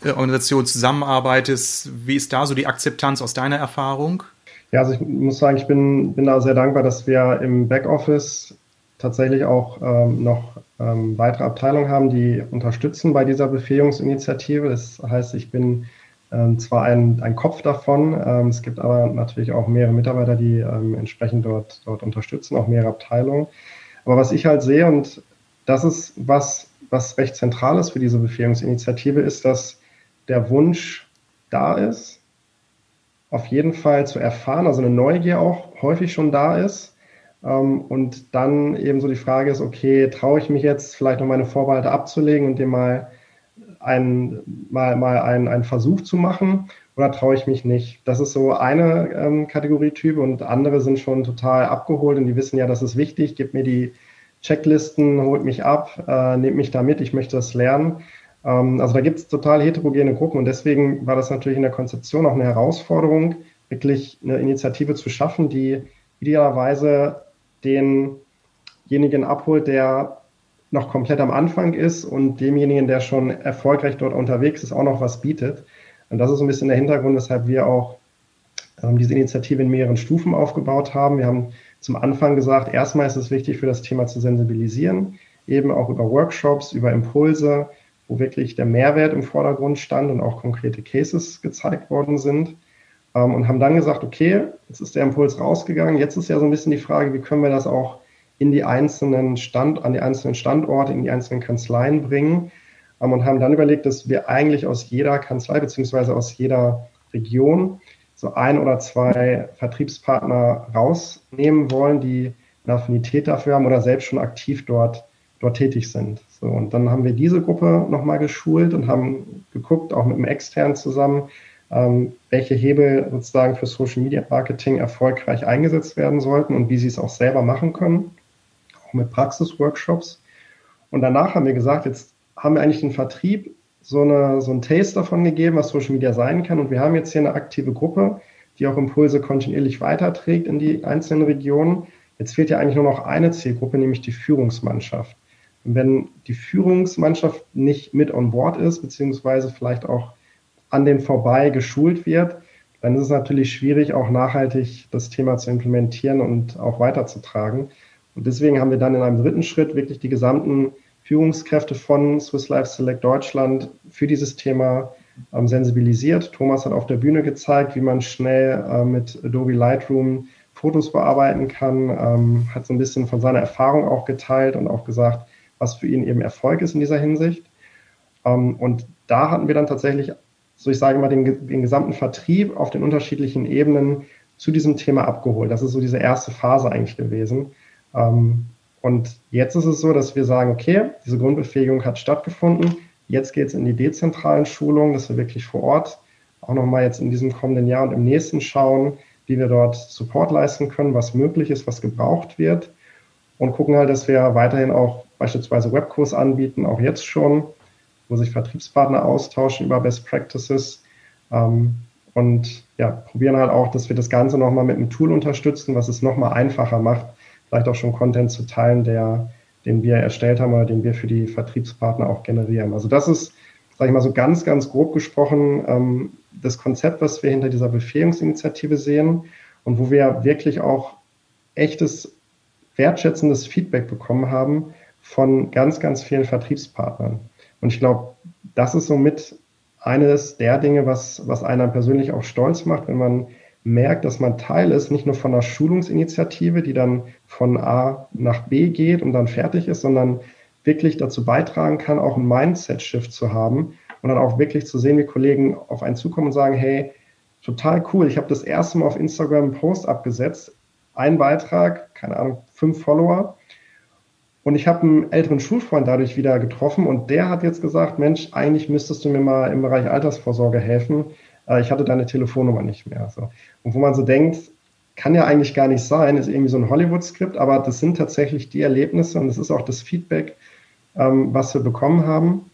äh, Organisation zusammenarbeitest. Wie ist da so die Akzeptanz aus deiner Erfahrung? Ja, also ich muss sagen, ich bin, bin da sehr dankbar, dass wir im Backoffice tatsächlich auch ähm, noch ähm, weitere Abteilungen haben, die unterstützen bei dieser Befähigungsinitiative. Das heißt, ich bin ähm, zwar ein, ein Kopf davon, ähm, es gibt aber natürlich auch mehrere Mitarbeiter, die ähm, entsprechend dort, dort unterstützen, auch mehrere Abteilungen. Aber was ich halt sehe, und das ist was, was recht zentral ist für diese Befähigungsinitiative, ist, dass der Wunsch da ist, auf jeden Fall zu erfahren, also eine Neugier auch häufig schon da ist. Ähm, und dann eben so die Frage ist, okay, traue ich mich jetzt vielleicht noch meine Vorbehalte abzulegen und dem mal einen, mal, mal einen, einen Versuch zu machen oder traue ich mich nicht? Das ist so eine ähm, Kategorietyp und andere sind schon total abgeholt und die wissen ja, das ist wichtig, gib mir die Checklisten, holt mich ab, äh, nehmt mich da mit, ich möchte das lernen. Ähm, also da gibt es total heterogene Gruppen und deswegen war das natürlich in der Konzeption auch eine Herausforderung, wirklich eine Initiative zu schaffen, die idealerweise denjenigen abholt, der noch komplett am Anfang ist und demjenigen, der schon erfolgreich dort unterwegs ist, auch noch was bietet. Und das ist ein bisschen der Hintergrund, weshalb wir auch ähm, diese Initiative in mehreren Stufen aufgebaut haben. Wir haben zum Anfang gesagt, erstmal ist es wichtig, für das Thema zu sensibilisieren, eben auch über Workshops, über Impulse, wo wirklich der Mehrwert im Vordergrund stand und auch konkrete Cases gezeigt worden sind. Ähm, und haben dann gesagt, okay, jetzt ist der Impuls rausgegangen. Jetzt ist ja so ein bisschen die Frage, wie können wir das auch in die einzelnen Stand, an die einzelnen Standorte, in die einzelnen Kanzleien bringen. Ähm, und haben dann überlegt, dass wir eigentlich aus jeder Kanzlei beziehungsweise aus jeder Region so ein oder zwei Vertriebspartner rausnehmen wollen, die eine Affinität dafür haben oder selbst schon aktiv dort, dort tätig sind. So, und dann haben wir diese Gruppe nochmal geschult und haben geguckt, auch mit dem externen zusammen, ähm, welche Hebel sozusagen für Social Media Marketing erfolgreich eingesetzt werden sollten und wie sie es auch selber machen können, auch mit Praxisworkshops. Und danach haben wir gesagt, jetzt haben wir eigentlich den Vertrieb so, eine, so ein Taste davon gegeben, was Social Media sein kann. Und wir haben jetzt hier eine aktive Gruppe, die auch Impulse kontinuierlich weiterträgt in die einzelnen Regionen. Jetzt fehlt ja eigentlich nur noch eine Zielgruppe, nämlich die Führungsmannschaft. Und wenn die Führungsmannschaft nicht mit on board ist, beziehungsweise vielleicht auch an den vorbei geschult wird, dann ist es natürlich schwierig, auch nachhaltig das Thema zu implementieren und auch weiterzutragen. Und deswegen haben wir dann in einem dritten Schritt wirklich die gesamten Führungskräfte von Swiss Life Select Deutschland für dieses Thema ähm, sensibilisiert. Thomas hat auf der Bühne gezeigt, wie man schnell äh, mit Adobe Lightroom Fotos bearbeiten kann, ähm, hat so ein bisschen von seiner Erfahrung auch geteilt und auch gesagt, was für ihn eben Erfolg ist in dieser Hinsicht. Ähm, und da hatten wir dann tatsächlich so ich sage mal, den, den gesamten Vertrieb auf den unterschiedlichen Ebenen zu diesem Thema abgeholt. Das ist so diese erste Phase eigentlich gewesen. Ähm, und jetzt ist es so, dass wir sagen, okay, diese Grundbefähigung hat stattgefunden. Jetzt geht es in die dezentralen Schulungen, dass wir wirklich vor Ort auch nochmal jetzt in diesem kommenden Jahr und im nächsten schauen, wie wir dort Support leisten können, was möglich ist, was gebraucht wird. Und gucken halt, dass wir weiterhin auch beispielsweise Webkurs anbieten, auch jetzt schon, wo sich Vertriebspartner austauschen über Best Practices. Ähm, und ja, probieren halt auch, dass wir das Ganze nochmal mit einem Tool unterstützen, was es nochmal einfacher macht, vielleicht auch schon Content zu teilen, der, den wir erstellt haben oder den wir für die Vertriebspartner auch generieren. Also das ist, sage ich mal so ganz, ganz grob gesprochen, ähm, das Konzept, was wir hinter dieser Befähigungsinitiative sehen und wo wir wirklich auch echtes, wertschätzendes Feedback bekommen haben von ganz, ganz vielen Vertriebspartnern. Und ich glaube, das ist somit eines der Dinge, was, was einen persönlich auch stolz macht, wenn man merkt, dass man Teil ist, nicht nur von einer Schulungsinitiative, die dann von A nach B geht und dann fertig ist, sondern wirklich dazu beitragen kann, auch ein Mindset-Shift zu haben und dann auch wirklich zu sehen, wie Kollegen auf einen zukommen und sagen, hey, total cool, ich habe das erste Mal auf Instagram einen Post abgesetzt, ein Beitrag, keine Ahnung, fünf Follower und ich habe einen älteren Schulfreund dadurch wieder getroffen und der hat jetzt gesagt, Mensch, eigentlich müsstest du mir mal im Bereich Altersvorsorge helfen. Äh, ich hatte deine Telefonnummer nicht mehr. So. Und wo man so denkt, kann ja eigentlich gar nicht sein, ist irgendwie so ein Hollywood-Skript, aber das sind tatsächlich die Erlebnisse und das ist auch das Feedback, ähm, was wir bekommen haben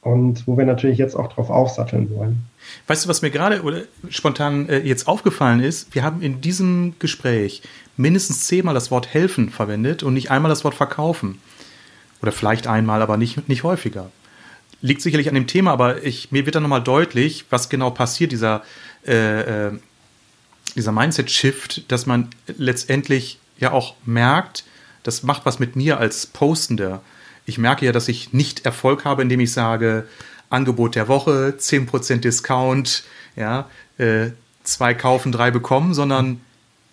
und wo wir natürlich jetzt auch drauf aufsatteln wollen. Weißt du, was mir gerade oder spontan äh, jetzt aufgefallen ist? Wir haben in diesem Gespräch mindestens zehnmal das Wort helfen verwendet und nicht einmal das Wort verkaufen. Oder vielleicht einmal, aber nicht, nicht häufiger. Liegt sicherlich an dem Thema, aber ich, mir wird dann nochmal deutlich, was genau passiert, dieser, äh, äh, dieser Mindset-Shift, dass man letztendlich ja auch merkt, das macht was mit mir als Postender. Ich merke ja, dass ich nicht Erfolg habe, indem ich sage, Angebot der Woche, 10% Discount, ja, äh, zwei kaufen, drei bekommen, sondern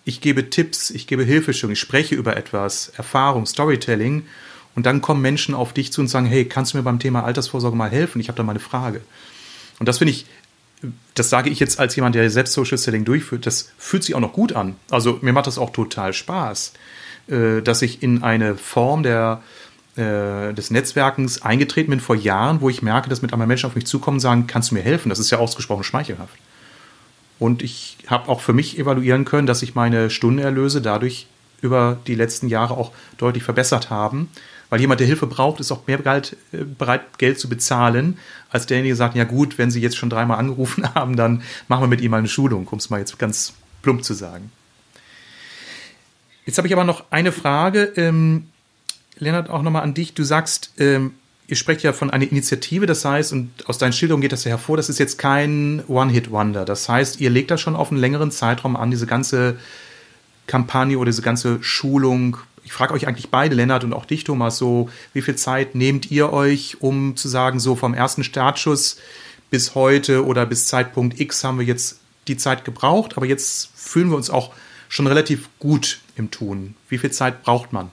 ich gebe Tipps, ich gebe Hilfestellung, ich spreche über etwas, Erfahrung, Storytelling und dann kommen Menschen auf dich zu und sagen, hey, kannst du mir beim Thema Altersvorsorge mal helfen? Ich habe da mal eine Frage. Und das finde ich, das sage ich jetzt als jemand, der selbst Social Selling durchführt, das fühlt sich auch noch gut an. Also mir macht das auch total Spaß, äh, dass ich in eine Form der, äh, des Netzwerkens eingetreten bin vor Jahren, wo ich merke, dass mit einmal Menschen auf mich zukommen und sagen, kannst du mir helfen? Das ist ja ausgesprochen schmeichelhaft. Und ich habe auch für mich evaluieren können, dass sich meine Stundenerlöse dadurch über die letzten Jahre auch deutlich verbessert haben. Weil jemand, der Hilfe braucht, ist auch mehr bereit, äh, Geld zu bezahlen, als derjenige sagt, ja gut, wenn Sie jetzt schon dreimal angerufen haben, dann machen wir mit ihm mal eine Schulung, um es mal jetzt ganz plump zu sagen. Jetzt habe ich aber noch eine Frage. Ähm, Lennart, auch nochmal an dich. Du sagst, ähm, ihr sprecht ja von einer Initiative, das heißt, und aus deinen Schilderungen geht das ja hervor, das ist jetzt kein One-Hit-Wonder. Das heißt, ihr legt das schon auf einen längeren Zeitraum an, diese ganze Kampagne oder diese ganze Schulung. Ich frage euch eigentlich beide, Lennart und auch dich, Thomas, so, wie viel Zeit nehmt ihr euch, um zu sagen, so vom ersten Startschuss bis heute oder bis Zeitpunkt X haben wir jetzt die Zeit gebraucht, aber jetzt fühlen wir uns auch schon relativ gut im Tun. Wie viel Zeit braucht man?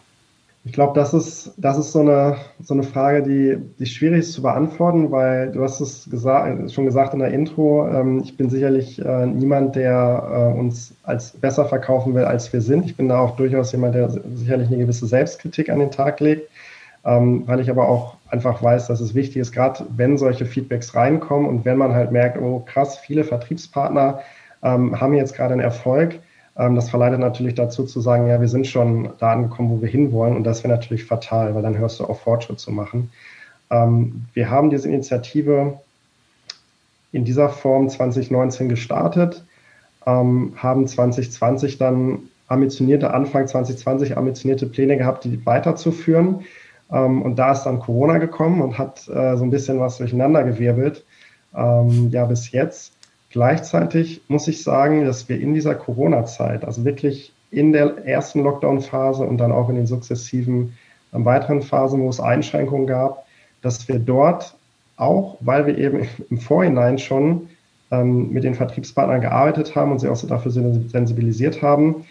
Ich glaube, das ist, das ist so eine, so eine Frage, die, die schwierig ist zu beantworten, weil du hast es gesa schon gesagt in der Intro, ähm, ich bin sicherlich äh, niemand, der äh, uns als besser verkaufen will, als wir sind. Ich bin da auch durchaus jemand, der sicherlich eine gewisse Selbstkritik an den Tag legt, ähm, weil ich aber auch einfach weiß, dass es wichtig ist, gerade wenn solche Feedbacks reinkommen und wenn man halt merkt, oh krass, viele Vertriebspartner ähm, haben jetzt gerade einen Erfolg, das verleitet natürlich dazu zu sagen, ja, wir sind schon da angekommen, wo wir hinwollen. Und das wäre natürlich fatal, weil dann hörst du auf, Fortschritt zu machen. Ähm, wir haben diese Initiative in dieser Form 2019 gestartet, ähm, haben 2020 dann ambitionierte, Anfang 2020 ambitionierte Pläne gehabt, die weiterzuführen. und da ist dann Corona gekommen und hat äh, so ein bisschen was durcheinandergewirbelt. ja, bis jetzt. Gleichzeitig muss ich sagen, dass wir in dieser Corona-Zeit, also wirklich in der ersten Lockdown-Phase und dann auch in den sukzessiven äh, weiteren Phasen, wo es Einschränkungen gab, dass wir dort auch, weil wir eben im Vorhinein schon ähm, mit den Vertriebspartnern gearbeitet haben und sie auch so dafür sensibilisiert haben,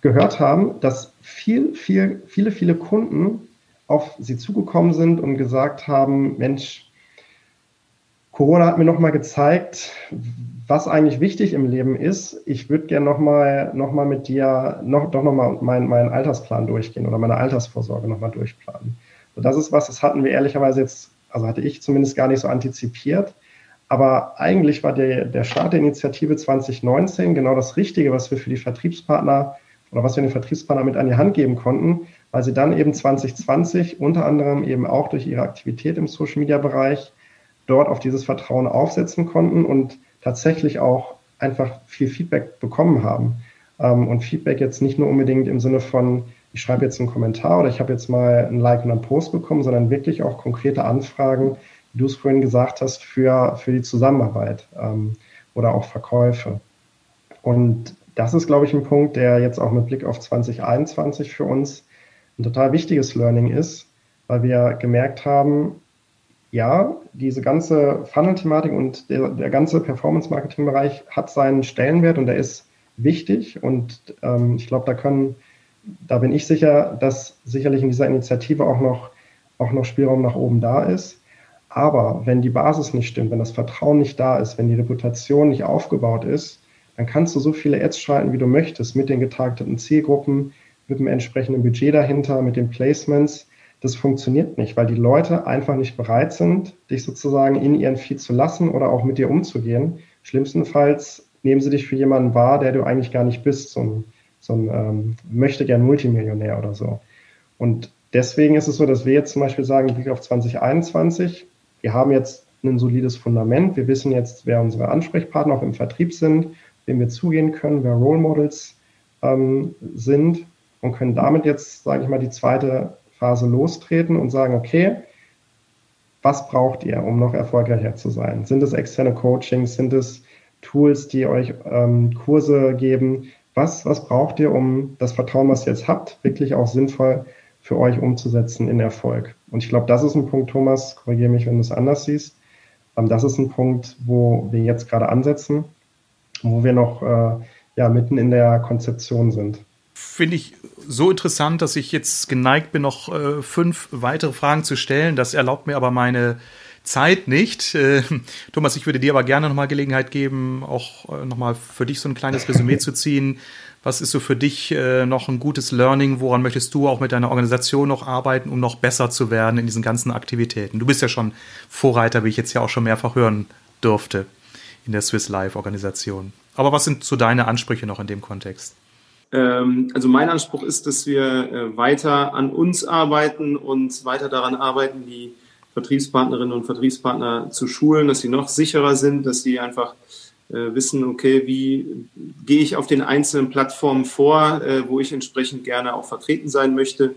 gehört haben, dass viel, viel, viele, viele Kunden auf sie zugekommen sind und gesagt haben, Mensch, Corona hat mir nochmal gezeigt, was eigentlich wichtig im Leben ist. Ich würde gerne nochmal noch mal mit dir noch, doch nochmal meinen, meinen Altersplan durchgehen oder meine Altersvorsorge nochmal durchplanen. So, das ist was, das hatten wir ehrlicherweise jetzt, also hatte ich zumindest gar nicht so antizipiert. Aber eigentlich war der, der Start der Initiative 2019 genau das Richtige, was wir für die Vertriebspartner oder was wir den Vertriebspartner mit an die Hand geben konnten, weil sie dann eben 2020 unter anderem eben auch durch ihre Aktivität im Social Media Bereich dort auf dieses Vertrauen aufsetzen konnten und tatsächlich auch einfach viel Feedback bekommen haben. Ähm, und Feedback jetzt nicht nur unbedingt im Sinne von, ich schreibe jetzt einen Kommentar oder ich habe jetzt mal ein Like und einen Post bekommen, sondern wirklich auch konkrete Anfragen, wie du es vorhin gesagt hast, für, für die Zusammenarbeit ähm, oder auch Verkäufe. Und das ist, glaube ich, ein Punkt, der jetzt auch mit Blick auf 2021 für uns ein total wichtiges Learning ist, weil wir gemerkt haben, ja, diese ganze Funnel-Thematik und der, der ganze Performance-Marketing-Bereich hat seinen Stellenwert und der ist wichtig. Und ähm, ich glaube, da können, da bin ich sicher, dass sicherlich in dieser Initiative auch noch, auch noch Spielraum nach oben da ist. Aber wenn die Basis nicht stimmt, wenn das Vertrauen nicht da ist, wenn die Reputation nicht aufgebaut ist, dann kannst du so viele Ads schalten, wie du möchtest, mit den getargeteten Zielgruppen, mit dem entsprechenden Budget dahinter, mit den Placements das funktioniert nicht, weil die Leute einfach nicht bereit sind, dich sozusagen in ihren Feed zu lassen oder auch mit dir umzugehen. Schlimmstenfalls nehmen sie dich für jemanden wahr, der du eigentlich gar nicht bist, so ein, so ein ähm, möchte gern Multimillionär oder so. Und deswegen ist es so, dass wir jetzt zum Beispiel sagen, Blick auf 2021, wir haben jetzt ein solides Fundament, wir wissen jetzt, wer unsere Ansprechpartner auch im Vertrieb sind, wem wir zugehen können, wer Role Models ähm, sind und können damit jetzt, sage ich mal, die zweite Phase lostreten und sagen, okay, was braucht ihr, um noch erfolgreicher zu sein? Sind es externe Coachings? Sind es Tools, die euch ähm, Kurse geben? Was, was braucht ihr, um das Vertrauen, was ihr jetzt habt, wirklich auch sinnvoll für euch umzusetzen in Erfolg? Und ich glaube, das ist ein Punkt, Thomas, korrigiere mich, wenn du es anders siehst. Ähm, das ist ein Punkt, wo wir jetzt gerade ansetzen, wo wir noch äh, ja, mitten in der Konzeption sind. Finde ich so interessant, dass ich jetzt geneigt bin, noch äh, fünf weitere Fragen zu stellen. Das erlaubt mir aber meine Zeit nicht. Äh, Thomas, ich würde dir aber gerne nochmal Gelegenheit geben, auch äh, nochmal für dich so ein kleines Resümee zu ziehen. Was ist so für dich äh, noch ein gutes Learning? Woran möchtest du auch mit deiner Organisation noch arbeiten, um noch besser zu werden in diesen ganzen Aktivitäten? Du bist ja schon Vorreiter, wie ich jetzt ja auch schon mehrfach hören durfte in der Swiss Life Organisation. Aber was sind so deine Ansprüche noch in dem Kontext? Ähm, also mein Anspruch ist, dass wir äh, weiter an uns arbeiten und weiter daran arbeiten, die Vertriebspartnerinnen und Vertriebspartner zu schulen, dass sie noch sicherer sind, dass sie einfach äh, wissen, okay, wie gehe ich auf den einzelnen Plattformen vor, äh, wo ich entsprechend gerne auch vertreten sein möchte,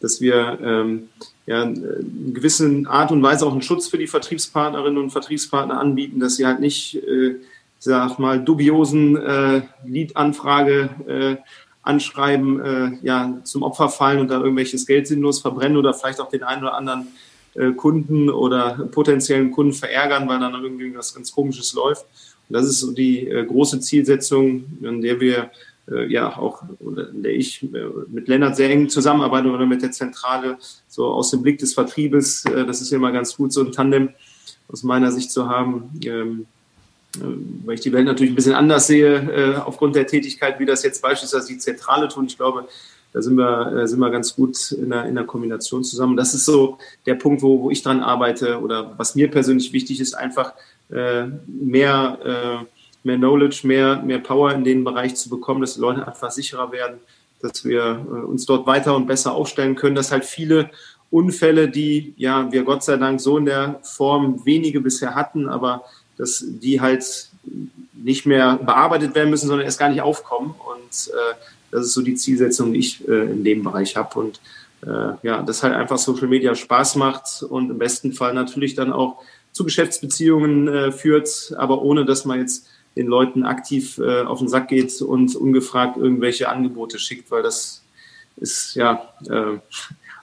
dass wir ähm, ja, in gewissen Art und Weise auch einen Schutz für die Vertriebspartnerinnen und Vertriebspartner anbieten, dass sie halt nicht, äh, sag mal, dubiosen äh, Lead-Anfrage äh, anschreiben, äh, ja, zum Opfer fallen und da irgendwelches Geld sinnlos verbrennen oder vielleicht auch den einen oder anderen äh, Kunden oder potenziellen Kunden verärgern, weil dann irgendwie was ganz Komisches läuft. Und das ist so die äh, große Zielsetzung, an der wir äh, ja auch, oder in der ich äh, mit Lennart sehr eng zusammenarbeite oder mit der Zentrale, so aus dem Blick des Vertriebes. Äh, das ist immer ganz gut, so ein Tandem aus meiner Sicht zu haben. Ähm, äh, weil ich die Welt natürlich ein bisschen anders sehe, äh, aufgrund der Tätigkeit, wie das jetzt beispielsweise die Zentrale tun. Ich glaube, da sind wir, äh, sind wir ganz gut in der, in der Kombination zusammen. Das ist so der Punkt, wo, wo ich dran arbeite oder was mir persönlich wichtig ist, einfach äh, mehr, äh, mehr Knowledge, mehr, mehr Power in den Bereich zu bekommen, dass die Leute einfach sicherer werden, dass wir äh, uns dort weiter und besser aufstellen können, dass halt viele Unfälle, die ja wir Gott sei Dank so in der Form wenige bisher hatten, aber dass die halt nicht mehr bearbeitet werden müssen, sondern erst gar nicht aufkommen. Und äh, das ist so die Zielsetzung, die ich äh, in dem Bereich habe. Und äh, ja, dass halt einfach Social Media Spaß macht und im besten Fall natürlich dann auch zu Geschäftsbeziehungen äh, führt, aber ohne dass man jetzt den Leuten aktiv äh, auf den Sack geht und ungefragt irgendwelche Angebote schickt, weil das ist ja äh,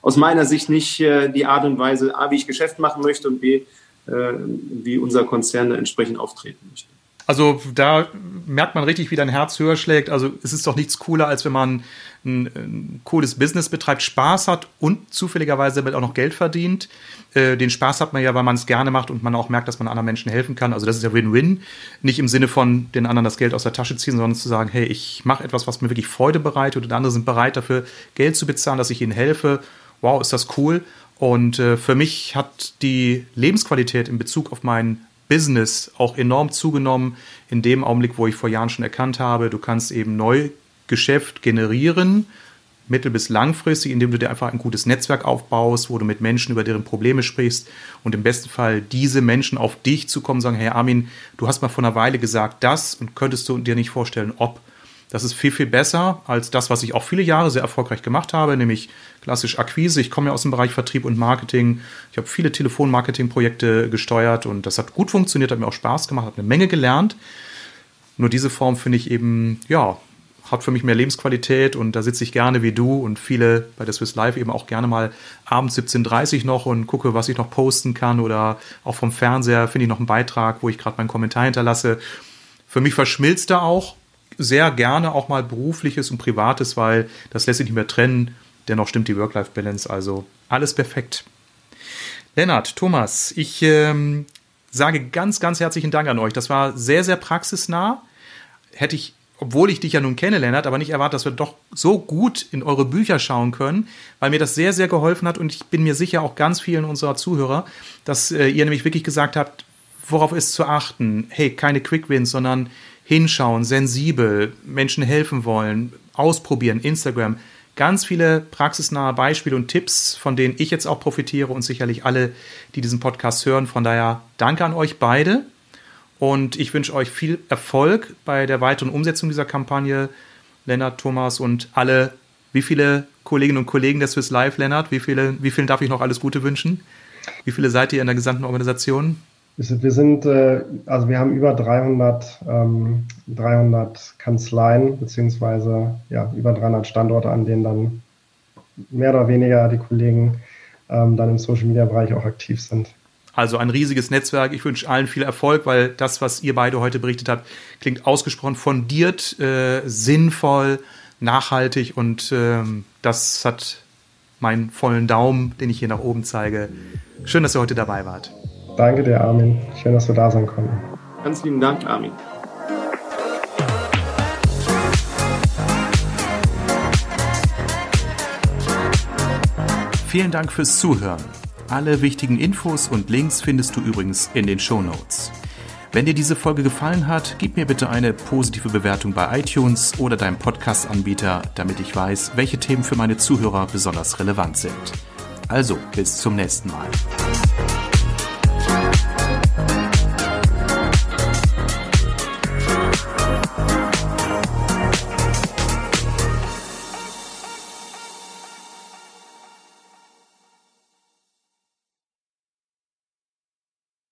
aus meiner Sicht nicht äh, die Art und Weise, A, wie ich Geschäft machen möchte und B, wie unser Konzern entsprechend auftreten möchte. Also da merkt man richtig, wie dein Herz höher schlägt. Also es ist doch nichts cooler, als wenn man ein, ein cooles Business betreibt, Spaß hat und zufälligerweise damit auch noch Geld verdient. Äh, den Spaß hat man ja, weil man es gerne macht und man auch merkt, dass man anderen Menschen helfen kann. Also das ist ja Win-Win. Nicht im Sinne von den anderen das Geld aus der Tasche ziehen, sondern zu sagen, hey, ich mache etwas, was mir wirklich Freude bereitet und andere sind bereit dafür Geld zu bezahlen, dass ich ihnen helfe. Wow, ist das cool. Und äh, für mich hat die Lebensqualität in Bezug auf meinen Business auch enorm zugenommen in dem Augenblick, wo ich vor Jahren schon erkannt habe, du kannst eben neu Geschäft generieren, mittel- bis langfristig, indem du dir einfach ein gutes Netzwerk aufbaust, wo du mit Menschen über deren Probleme sprichst und im besten Fall diese Menschen auf dich zu kommen, sagen, hey Armin, du hast mal vor einer Weile gesagt das und könntest du dir nicht vorstellen, ob. Das ist viel, viel besser als das, was ich auch viele Jahre sehr erfolgreich gemacht habe, nämlich klassisch Akquise. Ich komme ja aus dem Bereich Vertrieb und Marketing. Ich habe viele Telefonmarketing-Projekte gesteuert und das hat gut funktioniert, hat mir auch Spaß gemacht, habe eine Menge gelernt. Nur diese Form finde ich eben, ja, hat für mich mehr Lebensqualität und da sitze ich gerne wie du und viele bei der Swiss Live eben auch gerne mal abends 17.30 Uhr noch und gucke, was ich noch posten kann oder auch vom Fernseher finde ich noch einen Beitrag, wo ich gerade meinen Kommentar hinterlasse. Für mich verschmilzt da auch sehr gerne auch mal berufliches und privates, weil das lässt sich nicht mehr trennen. Dennoch stimmt die Work-Life-Balance, also alles perfekt. Lennart, Thomas, ich ähm, sage ganz, ganz herzlichen Dank an euch. Das war sehr, sehr praxisnah. Hätte ich, obwohl ich dich ja nun kenne, Lennart, aber nicht erwartet, dass wir doch so gut in eure Bücher schauen können, weil mir das sehr, sehr geholfen hat und ich bin mir sicher auch ganz vielen unserer Zuhörer, dass äh, ihr nämlich wirklich gesagt habt, worauf ist zu achten? Hey, keine Quick Wins, sondern hinschauen, sensibel, Menschen helfen wollen, ausprobieren, Instagram. Ganz viele praxisnahe Beispiele und Tipps, von denen ich jetzt auch profitiere und sicherlich alle, die diesen Podcast hören. Von daher danke an euch beide und ich wünsche euch viel Erfolg bei der weiteren Umsetzung dieser Kampagne. Lennart, Thomas und alle, wie viele Kolleginnen und Kollegen der Swiss Life, Lennart, wie, viele, wie vielen darf ich noch alles Gute wünschen? Wie viele seid ihr in der gesamten Organisation? Wir sind, äh, also wir haben über 300, 300 ähm, Kanzleien, beziehungsweise ja, über 300 Standorte, an denen dann mehr oder weniger die Kollegen ähm, dann im Social Media Bereich auch aktiv sind. Also ein riesiges Netzwerk. Ich wünsche allen viel Erfolg, weil das, was ihr beide heute berichtet habt, klingt ausgesprochen fundiert, äh, sinnvoll, nachhaltig und ähm, das hat meinen vollen Daumen, den ich hier nach oben zeige. Schön, dass ihr heute dabei wart. Danke dir, Armin. Schön, dass wir da sein konnten. Ganz lieben Dank, Armin. Vielen Dank fürs Zuhören. Alle wichtigen Infos und Links findest du übrigens in den Show Notes. Wenn dir diese Folge gefallen hat, gib mir bitte eine positive Bewertung bei iTunes oder deinem Podcast-Anbieter, damit ich weiß, welche Themen für meine Zuhörer besonders relevant sind. Also, bis zum nächsten Mal.